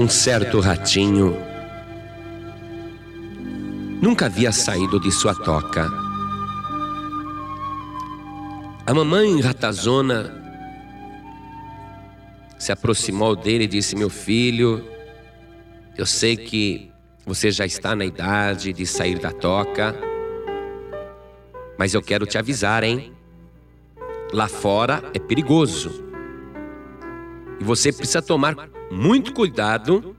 um certo ratinho nunca havia saído de sua toca. A mamãe ratazona se aproximou dele e disse: Meu filho, eu sei que você já está na idade de sair da toca, mas eu quero te avisar, hein? Lá fora é perigoso. E você precisa tomar muito cuidado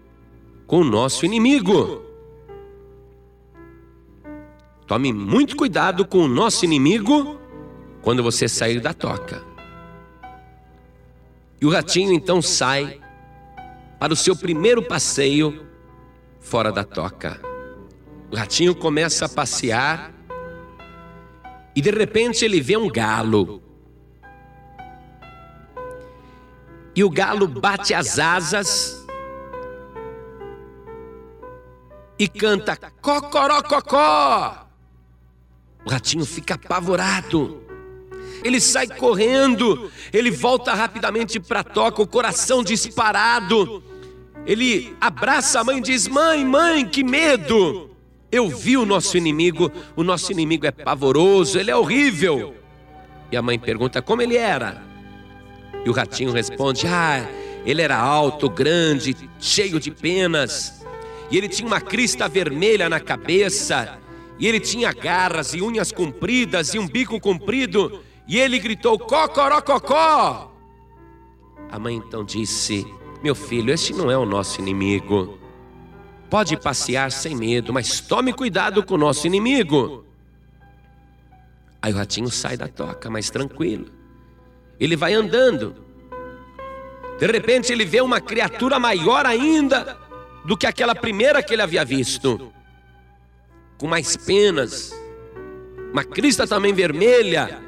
com o nosso inimigo. Tome muito cuidado com o nosso inimigo quando você sair da toca. E o ratinho então sai para o seu primeiro passeio fora da toca. O ratinho começa a passear e de repente ele vê um galo. E o galo bate as asas e canta cocorococó. O ratinho fica apavorado. Ele sai correndo, ele volta rapidamente para a toca, o coração disparado. Ele abraça a mãe e diz: Mãe, mãe, que medo! Eu vi o nosso inimigo, o nosso inimigo é pavoroso, ele é horrível. E a mãe pergunta: Como ele era? E o ratinho responde: Ah, ele era alto, grande, cheio de penas, e ele tinha uma crista vermelha na cabeça, e ele tinha garras e unhas compridas e um bico comprido, e ele gritou: Cocorococó! A mãe então disse: Meu filho, este não é o nosso inimigo. Pode passear sem medo, mas tome cuidado com o nosso inimigo. Aí o ratinho sai da toca, mais tranquilo. Ele vai andando. De repente ele vê uma criatura maior ainda do que aquela primeira que ele havia visto, com mais penas, uma crista também vermelha,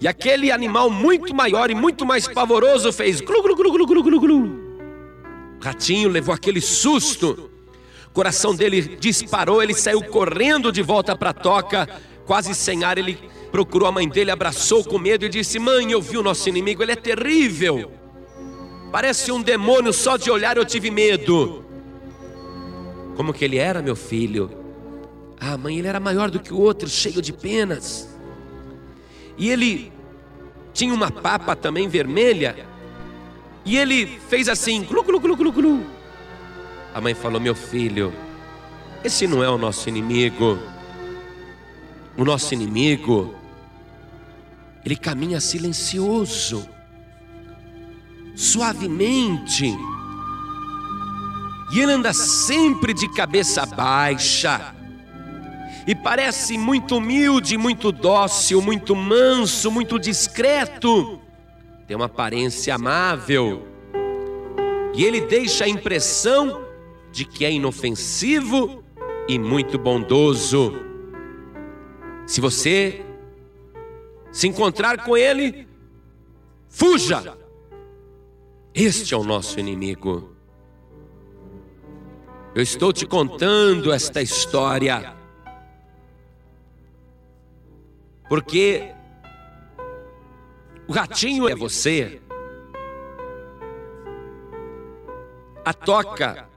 e aquele animal muito maior e muito mais pavoroso fez glu glu glu glu glu glu glu. Ratinho levou aquele susto. O coração dele disparou, ele saiu correndo de volta para a toca, quase sem ar, ele procurou a mãe dele, abraçou com medo e disse: "Mãe, eu vi o nosso inimigo, ele é terrível. Parece um demônio, só de olhar eu tive medo." Como que ele era, meu filho? Ah, mãe, ele era maior do que o outro, cheio de penas. E ele tinha uma papa também vermelha. E ele fez assim, glu, glu, glu, glu, glu. A mãe falou: Meu filho, esse não é o nosso inimigo. O nosso inimigo, ele caminha silencioso, suavemente, e ele anda sempre de cabeça baixa e parece muito humilde, muito dócil, muito manso, muito discreto, tem uma aparência amável, e ele deixa a impressão de que é inofensivo e muito bondoso. Se você se encontrar com ele, fuja. Este é o nosso inimigo. Eu estou te contando esta história Porque o ratinho é você. A toca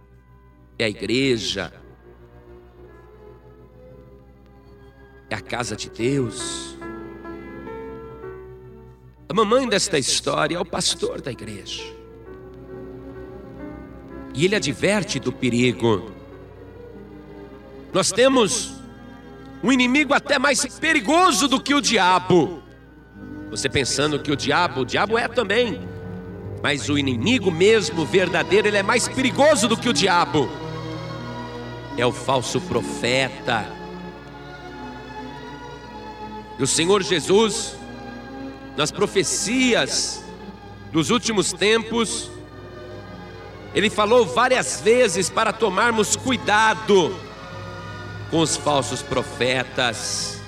é a igreja. É a casa de Deus. A mamãe desta história é o pastor da igreja. E ele adverte do perigo. Nós temos um inimigo até mais perigoso do que o diabo. Você pensando que o diabo, o diabo é também, mas o inimigo mesmo verdadeiro, ele é mais perigoso do que o diabo. É o falso profeta. E o Senhor Jesus, nas profecias dos últimos tempos, ele falou várias vezes para tomarmos cuidado com os falsos profetas.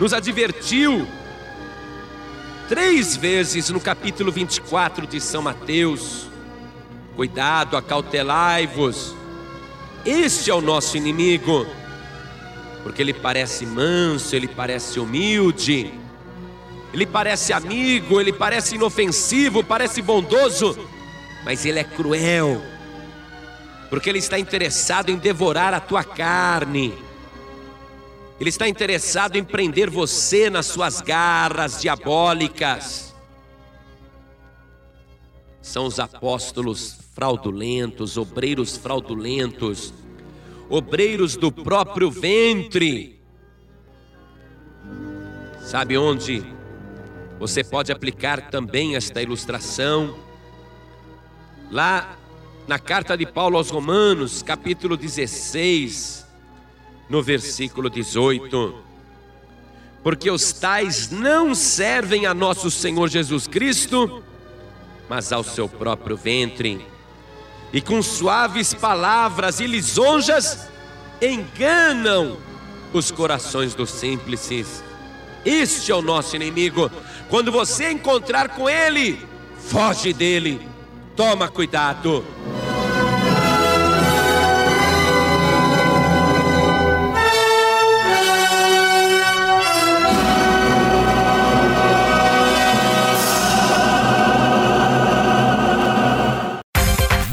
Nos advertiu três vezes no capítulo 24 de São Mateus: cuidado, acautelai-vos. Este é o nosso inimigo, porque ele parece manso, ele parece humilde, ele parece amigo, ele parece inofensivo, parece bondoso, mas ele é cruel, porque ele está interessado em devorar a tua carne. Ele está interessado em prender você nas suas garras diabólicas. São os apóstolos fraudulentos, obreiros fraudulentos, obreiros do próprio ventre. Sabe onde você pode aplicar também esta ilustração? Lá na carta de Paulo aos Romanos, capítulo 16, no versículo 18. Porque os tais não servem a nosso Senhor Jesus Cristo, mas ao seu próprio ventre e com suaves palavras e lisonjas enganam os corações dos simples. Este é o nosso inimigo. Quando você encontrar com ele, foge dele. Toma cuidado.